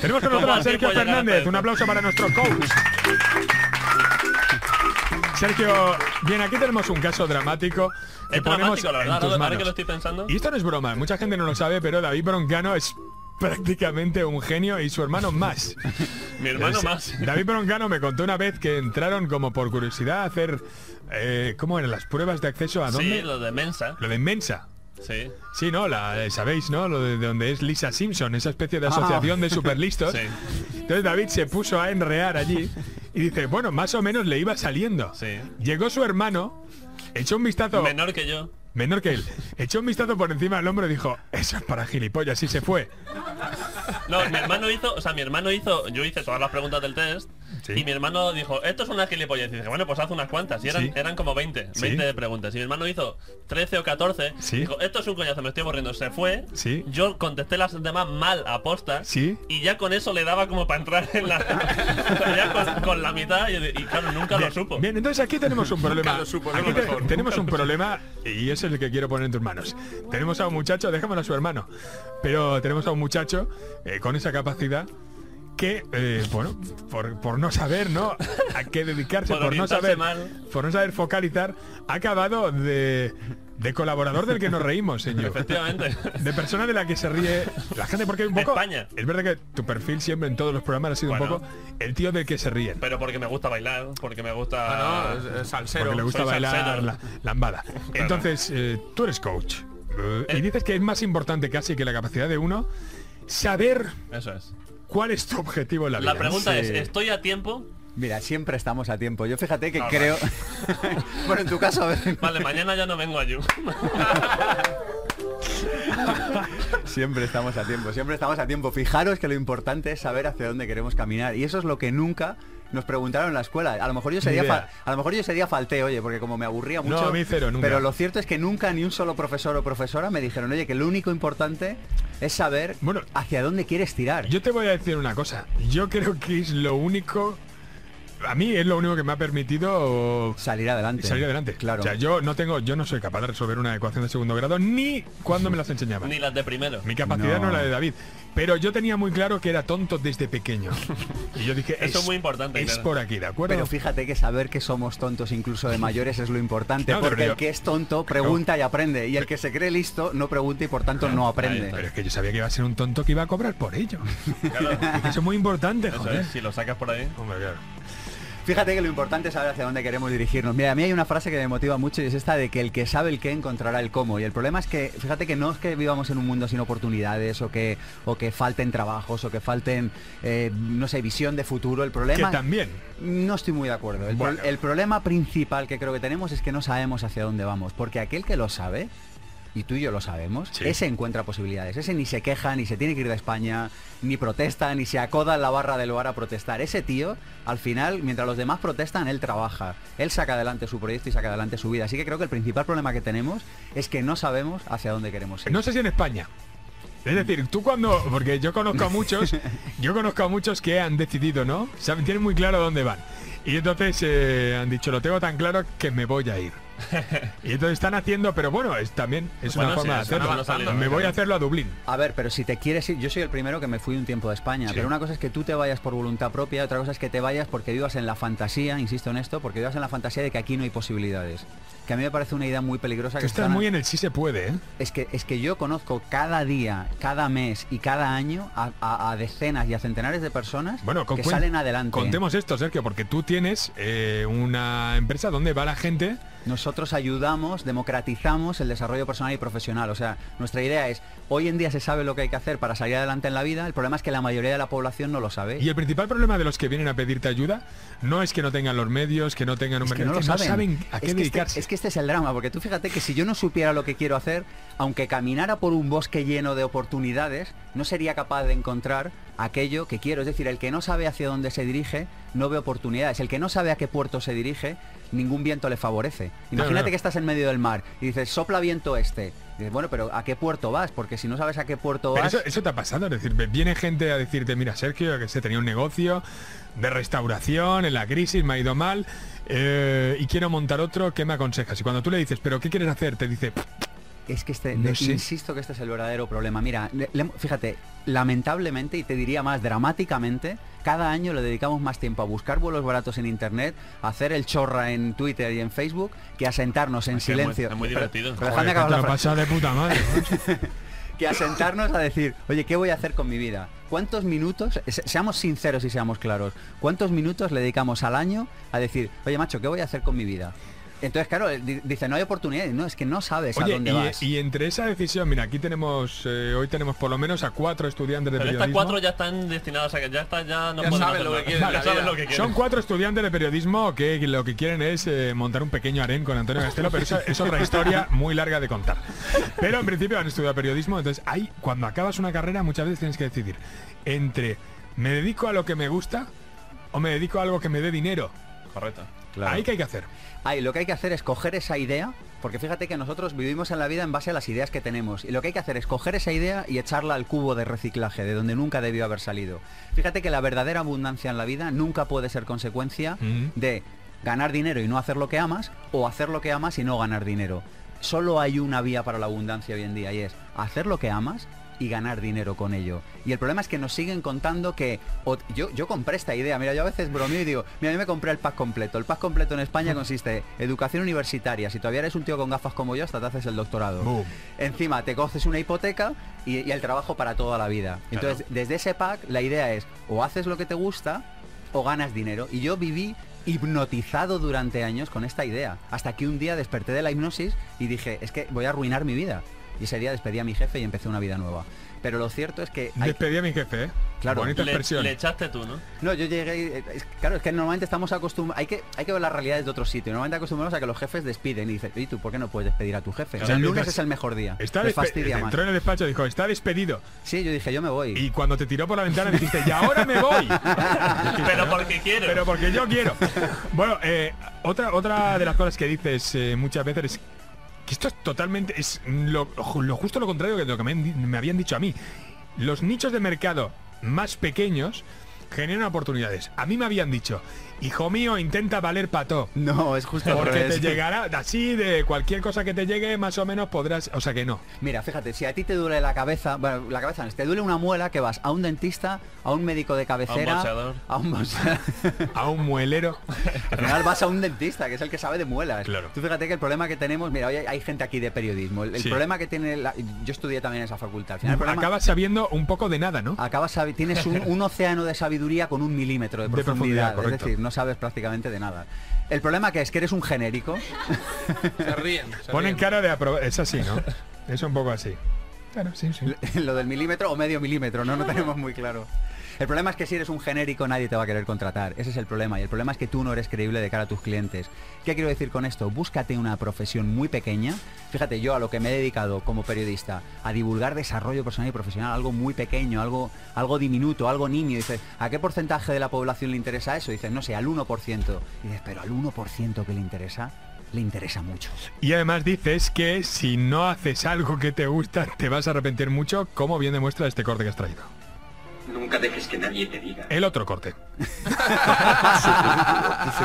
Tenemos con nosotros a Sergio Fernández. Un aplauso para nuestro coach. Sergio, bien, aquí tenemos un caso dramático que Es ponemos dramático, la en verdad, tus ahora manos. que lo estoy pensando. Y esto no es broma, mucha gente no lo sabe, pero David Broncano es prácticamente un genio y su hermano más. Mi hermano Es- más. David Broncano me contó una vez que entraron como por curiosidad a hacer, eh, ¿cómo eran las pruebas de acceso a dónde? Sí, lo de Mensa. Lo de Mensa. Sí. Sí, no, la, sabéis, ¿no? Lo de, de donde es Lisa Simpson, esa especie de asociación de superlistos. Sí. Entonces David se puso a enrear allí y dice, bueno, más o menos le iba saliendo. Sí. Llegó su hermano, echó un vistazo Menor que yo. menor que él, echó un vistazo por encima del hombro y dijo, eso es para gilipollas, y se fue. No, mi hermano hizo, o sea, mi hermano hizo, yo hice todas las preguntas del test Sí. y mi hermano dijo, esto es una gilipollas. Y dije, bueno, pues haz unas cuantas. Y eran, Sí. eran como 20, Sí. 20 de preguntas. Y mi hermano hizo 13 o 14. Sí. Dijo, esto es un coñazo, me estoy aburriendo. Se fue. Sí. Yo contesté las demás mal a posta. Sí. Y ya con eso le daba como para entrar en la... ya con, con la mitad y, y claro, nunca lo supo. Bien, entonces aquí tenemos un problema. lo supo, no Aquí lo te- mejor, tenemos un problema y es el que quiero poner en tus manos. Tenemos a un muchacho, déjamelo a su hermano, pero tenemos a un muchacho eh, con esa capacidad que, eh, bueno, por, por no saber, ¿no? A qué dedicarse, Por por, no saber, mal. por no saber focalizar, ha acabado de, de colaborador del que nos reímos, señor. Efectivamente. De persona de la que se ríe la gente, porque un poco... España. Es verdad que tu perfil siempre en todos los programas ha sido un poco el tío del que se ríen. Pero porque me gusta bailar, porque me gusta... Ah, no, salsero. Porque le gusta bailar salsero. la lambada. Entonces, eh, tú eres coach. Eh, y dices que es más importante casi que la capacidad de uno saber Eso es. cuál es tu objetivo en la vida. La pregunta Sí. es, ¿estoy a tiempo? Mira, siempre estamos a tiempo. Yo fíjate que creo... bueno, en tu caso, a ver. Vale, mañana ya no vengo a You. Siempre estamos a tiempo, siempre estamos a tiempo. Fijaros que lo importante es saber hacia dónde queremos caminar. Y eso es lo que nunca nos preguntaron en la escuela. A lo mejor yo fa- a lo mejor yo ese día falté, oye, porque como me aburría No, mucho. a mí cero, nunca. Pero lo cierto es que nunca ni un solo profesor o profesora me dijeron, oye, que lo único importante es saber Bueno, hacia dónde quieres tirar. Yo te voy a decir una cosa. Yo creo que es lo único... A mí es lo único que me ha permitido Salir adelante. salir adelante. Claro. O sea, yo no tengo, yo no soy capaz de resolver una ecuación de segundo grado ni cuando me las enseñaban. Ni las de primero. Mi capacidad no. La de David. Pero yo tenía muy claro que era tonto desde pequeño. Y yo dije, Eso es muy importante, Es claro. por aquí, ¿de acuerdo? Pero fíjate que saber que somos tontos incluso de mayores es lo importante, No, porque yo- el que es tonto pregunta y aprende, y el que se cree listo no pregunta y por tanto no aprende. Pero es que yo sabía que iba a ser un tonto que iba a cobrar por ello. Claro. Eso es muy importante, Eso joder. es, si lo sacas por ahí. Hombre, claro. Fíjate que lo importante es saber hacia dónde queremos dirigirnos. Mira, a mí hay una frase que me motiva mucho y es esta de que el que sabe el qué encontrará el cómo. Y el problema es que, fíjate que no es que vivamos en un mundo sin oportunidades o que, o que falten trabajos o que falten, eh, no sé, visión de futuro. El Que problema... también. No estoy muy de acuerdo. El, pro- el problema principal que creo que tenemos es que no sabemos hacia dónde vamos. Porque aquel que lo sabe, y tú y yo lo sabemos, Sí. ese encuentra posibilidades. Ese ni se queja, ni se tiene que ir de España, ni protesta, ni se acoda en la barra del bar a protestar. Ese tío, al final, mientras los demás protestan, él trabaja. Él saca adelante su proyecto y saca adelante su vida. Así que creo que el principal problema que tenemos es que no sabemos hacia dónde queremos ir. No sé si en España. Es decir, tú cuando. Porque yo conozco a muchos. yo conozco a muchos que han decidido, ¿no? Saben, tienen muy claro dónde van. Y entonces eh, han dicho, lo tengo tan claro que me voy a ir. y entonces están haciendo, pero bueno, es también es Bueno, una sí, forma de hacerlo. me voy a hacerlo a Dublín. A ver, pero si te quieres ir, yo soy el primero que me fui un tiempo de España, Sí. pero una cosa es que tú te vayas por voluntad propia, otra cosa es que te vayas porque vivas en la fantasía, insisto en esto, porque vivas en la fantasía de que aquí no hay posibilidades. Que a mí me parece una idea muy peligrosa. Que estás están- muy en el sí se puede, ¿eh? es, que, es que yo conozco cada día, cada mes y cada año a, a- a decenas y a centenares de personas Bueno, con- que salen adelante. Contemos esto, Sergio, porque tú tienes eh, una empresa donde va la gente. Nosotros ayudamos, democratizamos el desarrollo personal y profesional. O sea, nuestra idea es, hoy en día se sabe lo que hay que hacer para salir adelante en la vida, el problema es que la mayoría de la población no lo sabe. Y el principal problema de los que vienen a pedirte ayuda no es que no tengan los medios, que no tengan un Es que mercado, no lo que saben. a qué es, que este, dedicarse. es que este es el drama, porque tú fíjate que si yo no supiera lo que quiero hacer, aunque caminara por un bosque lleno de oportunidades, no sería capaz de encontrar aquello que quiero. Es decir, el que no sabe hacia dónde se dirige, no ve oportunidades. El que no sabe a qué puerto se dirige, ningún viento le favorece. Imagínate que estás en medio del mar y dices, sopla viento este. Dices, bueno, pero ¿a qué puerto vas? Porque si no sabes a qué puerto Pero vas... eso, ha pasado, es decir, viene gente a decirte, mira Sergio, que sé, tenía un negocio de restauración, en la crisis me ha ido mal eh, y quiero montar otro, ¿qué me aconsejas? Y cuando tú le dices, pero ¿qué quieres hacer? Te dice, Es que este, No de- sé. insisto que este es el verdadero problema. Mira, le- le- fíjate, lamentablemente, y te diría más dramáticamente, cada año le dedicamos más tiempo a buscar vuelos baratos en internet, a hacer el chorra en Twitter y en Facebook, que a sentarnos en Es que es muy- silencio. es muy Pero- divertido. pero Joder, dejadme que la de puta madre. a sentarnos a decir, oye, ¿qué voy a hacer con mi vida? ¿Cuántos minutos, se- seamos sinceros y seamos claros, cuántos minutos le dedicamos al año a decir, oye, macho, ¿qué voy a hacer con mi vida? Entonces, claro, dice, no hay oportunidades, no, es que no sabes a dónde vas. y, y entre esa decisión, mira, aquí tenemos, eh, hoy tenemos por lo menos a cuatro estudiantes de Pero estas periodismo. cuatro ya están destinadas a que ya están, ya no Ya pueden saben hacer lo lo que quieren. Son cuatro estudiantes de periodismo que lo que quieren es eh, montar un pequeño harén con Antonio Castelo, pero eso es otra historia muy larga de contar. Pero en principio han estudiado periodismo, entonces ahí, cuando acabas una carrera, muchas veces tienes que decidir entre me dedico a lo que me gusta o me dedico a algo que me dé dinero. Claro. Ahí que hay que hacer. Ahí, lo que hay que hacer es coger esa idea, porque fíjate que nosotros vivimos en la vida en base a las ideas que tenemos. Y lo que hay que hacer es coger esa idea y echarla al cubo de reciclaje, de donde nunca debió haber salido. Fíjate que la verdadera abundancia en la vida nunca puede ser consecuencia de ganar dinero y no hacer lo que amas, o hacer lo que amas y no ganar dinero. Solo hay una vía para la abundancia hoy en día y es hacer lo que amas y ganar dinero con ello. Y el problema es que nos siguen contando que o- yo, yo compré esta idea, mira, yo a veces bromeo y digo, mira, yo me compré el pack completo. El pack completo en España consiste en educación universitaria. Si todavía eres un tío con gafas como yo, hasta te haces el doctorado. Boom. Encima te coges una hipoteca y, y el trabajo para toda la vida. Entonces, desde ese pack, la idea es o haces lo que te gusta o ganas dinero. Y yo viví hipnotizado durante años con esta idea. Hasta que un día desperté de la hipnosis y dije, es que voy a arruinar mi vida. Y ese día despedí a mi jefe y empecé una vida nueva. Pero lo cierto es que... hay- Despedí a mi jefe, ¿eh? Claro. Bonita Le, expresión. le echaste tú, ¿no? No, yo llegué... es- claro, es que normalmente estamos acostumbrados... Hay que, hay que ver las realidades de otro sitio. Normalmente acostumbrados a que los jefes despiden y dicen, ¿y tú por qué no puedes despedir a tu jefe? Claro. el lunes es el mejor día. Está Les despe- fastidia más. entró en el despacho y dijo, está despedido. Sí, yo dije, yo me voy. Y cuando te tiró por la ventana dijiste, y ahora me voy. Pero porque quiero. Pero porque yo quiero. Bueno, eh, otra, otra de las cosas que dices eh, muchas veces es que esto es totalmente, es lo, justo lo contrario que lo que me, me habían dicho a mí. Los nichos de mercado más pequeños generan oportunidades. A mí me habían dicho, hijo mío, intenta valer pato. No, es justo Porque te llegará así de cualquier cosa que te llegue, más o menos podrás. O sea que no. Mira, fíjate, si a ti te duele la cabeza, bueno, la cabeza no, si te duele una muela, que vas a un dentista, a un médico de cabecera, a un bolseador. A un muelero. Al final vas a un dentista, que es el que sabe de muelas. Claro. Tú fíjate que el problema que tenemos, mira, hoy hay, gente aquí de periodismo. El, el Sí. problema que tiene, la- yo estudié también en esa facultad. Al final el problema, Acabas sabiendo un poco de nada, ¿no? acabas tienes un, un océano de sabiduría con un milímetro de De profundidad. profundidad, es decir, no sabes prácticamente de nada. El problema que es que eres un genérico. Se ríen. se Ponen ríen. cara de aprobar. Es así, ¿no? Es un poco así. Claro, sí, sí. lo del milímetro o medio milímetro, no, no tenemos muy claro. El problema es que si eres un genérico nadie te va a querer contratar. Ese es el problema. Y el problema es que tú no eres creíble de cara a tus clientes. ¿Qué quiero decir con esto? Búscate una profesión muy pequeña. Fíjate, yo a lo que me he dedicado como periodista, a divulgar desarrollo personal y profesional, algo muy pequeño, algo, algo diminuto, algo niño. Dices, ¿a qué porcentaje de la población le interesa eso? Dices, no sé, al 1%. Y dices, pero al 1% que le interesa, le interesa mucho. Y además dices que si no haces algo que te gusta, te vas a arrepentir mucho, como bien demuestra este corte que has traído. Nunca dejes que nadie te diga. El otro corte. Dice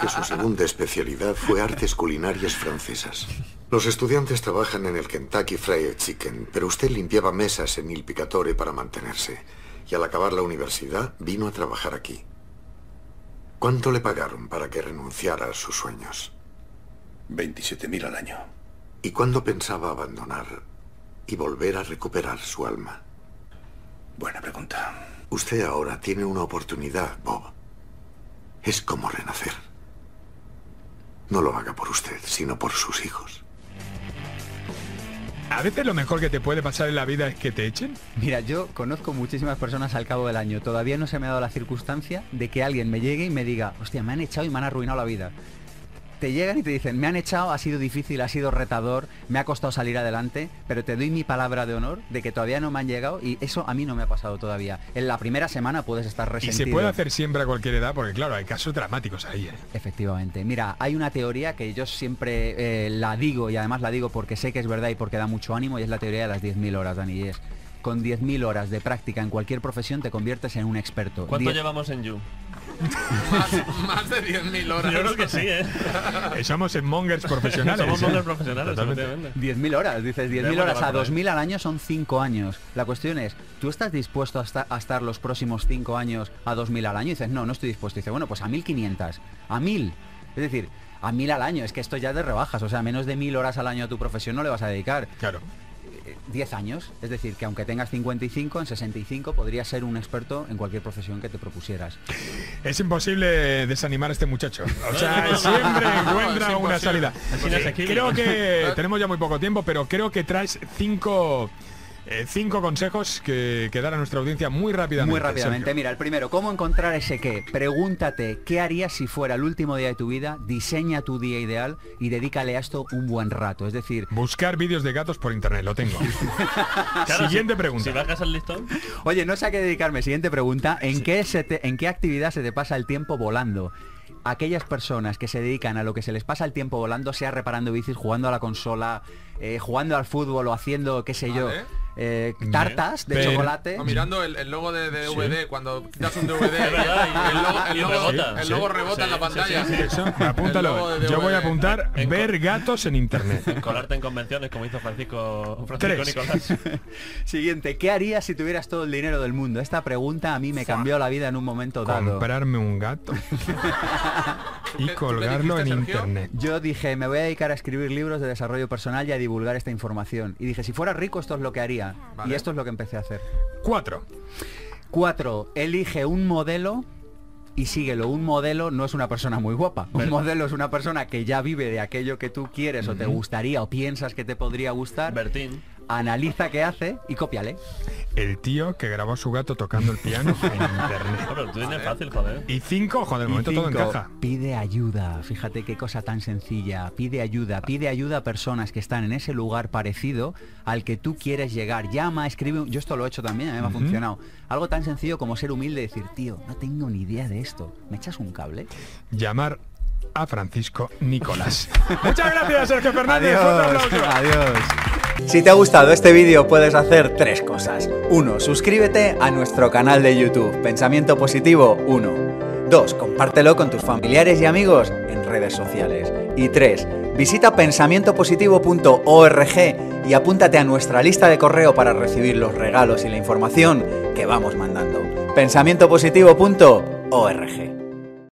que su segunda especialidad fue artes culinarias francesas. Los estudiantes trabajan en el Kentucky Fried Chicken, pero usted limpiaba mesas en Il Picatore para mantenerse. Y al acabar la universidad vino a trabajar aquí. ¿Cuánto le pagaron para que renunciara a sus sueños? 27.000 al año. ¿Y cuándo pensaba abandonar y volver a recuperar su alma? Buena pregunta. Usted ahora tiene una oportunidad, Bob. Es como renacer. No lo haga por usted, sino por sus hijos. A veces lo mejor que te puede pasar en la vida es que te echen. Mira, yo conozco muchísimas personas al cabo del año. Todavía no se me ha dado la circunstancia de que alguien me llegue y me diga, hostia, me han echado y me han arruinado la vida. Te llegan y te dicen, me han echado, ha sido difícil, ha sido retador, me ha costado salir adelante, pero te doy mi palabra de honor de que todavía no me han llegado y eso a mí no me ha pasado todavía. En la primera semana puedes estar Y resentido. se puede hacer siempre a cualquier edad, porque claro, hay casos dramáticos ahí. ¿eh? Efectivamente. Mira, hay una teoría que yo siempre eh, la digo y además la digo porque sé que es verdad y porque da mucho ánimo y es la teoría de las 10.000 horas, Dani. Y es, con 10.000 horas de práctica en cualquier profesión te conviertes en un experto. ¿Cuánto Diez- llevamos en You? Más, más de 10.000 horas. Yo creo que sí, ¿eh? Somos mongers profesionales. Somos mongers profesionales, Totalmente. efectivamente. 10.000 horas, dices, 10.000 bueno, horas a por ahí. 2.000 al año son 5 años. La cuestión es, ¿tú estás dispuesto a, esta- a estar los próximos 5 años a 2.000 al año? Y dices, no, no estoy dispuesto. Y dices, bueno, pues a 1.500, a 1.000. Es decir, a 1.000 al año, es que esto ya de rebajas, o sea, menos de 1.000 horas al año a tu profesión no le vas a dedicar. Claro. Eh, 10 años, es decir, que aunque tengas 55, en 65 podrías ser un experto en cualquier profesión que te propusieras. Es imposible desanimar a este muchacho. O sea, no. siempre encuentra una salida. Creo que tenemos ya muy poco tiempo, pero creo que traes cinco, eh, cinco consejos que, que dar a nuestra audiencia muy rápidamente. Muy rápidamente, Sergio. mira, el primero, ¿cómo encontrar ese qué? Pregúntate qué harías si fuera el último día de tu vida, diseña tu día ideal y dedícale a esto un buen rato. Es decir, Buscar vídeos de gatos por internet, lo tengo. Claro, Siguiente si- pregunta. Si bajas el listón, oye, no sé a qué dedicarme. Siguiente pregunta, ¿en, qué se te- ¿en qué actividad se te pasa el tiempo volando? Aquellas personas que se dedican a lo que se les pasa el tiempo volando, sea reparando bicis, jugando a la consola, eh, jugando al fútbol o haciendo, qué sé yo. Eh, tartas de Pero- chocolate. Mirando el, el logo de, DVD, cuando quitas un DVD, el logo, el logo- rebota. el logo Sí, rebota en la sí, pantalla. sí, sí, Eso, apúntalo. Yo voy a apuntar En- ver gatos en internet. colarte en convenciones como hizo Francisco, Francisco Tres. Nicolás. Siguiente, ¿qué harías si tuvieras todo el dinero del mundo? Esta pregunta a mí me cambió la vida en un momento dado. Comprarme un gato y ¿Tú qué colgarlo en Sergio? internet. Yo dije, me voy a dedicar a escribir libros de desarrollo personal y a divulgar esta información. Y dije, si fuera rico esto es lo que haría. Vale. Y esto es lo que empecé a hacer. Cuatro. Cuatro, elige un modelo y síguelo. Un modelo no es una persona muy guapa. Un modelo es una persona que ya vive de aquello que tú quieres o te gustaría o piensas que te podría gustar. Bertín. Analiza qué hace y cópiale. El tío que grabó a su gato tocando el piano en internet. No, pero tú tienes fácil, joder. Y cinco, joder, de Y momento todo cinco, encaja. Pide ayuda. Fíjate qué cosa tan sencilla. Pide ayuda. Pide ayuda a personas que están en ese lugar parecido al que tú quieres llegar. Llama, escribe. Yo esto lo he hecho también, a mí me ha funcionado. Algo tan sencillo como ser humilde y decir, tío, no tengo ni idea de esto. ¿Me echas un cable? Llamar a Francisco Nicolás. Muchas gracias, Sergio Fernández. Adiós. Si te ha gustado este vídeo puedes hacer tres cosas. 1. Suscríbete a nuestro canal de YouTube, Pensamiento Positivo 1. 2. Compártelo con tus familiares y amigos en redes sociales. Y 3. Visita pensamientopositivo.org y apúntate a nuestra lista de correo para recibir los regalos y la información que vamos mandando. Pensamientopositivo.org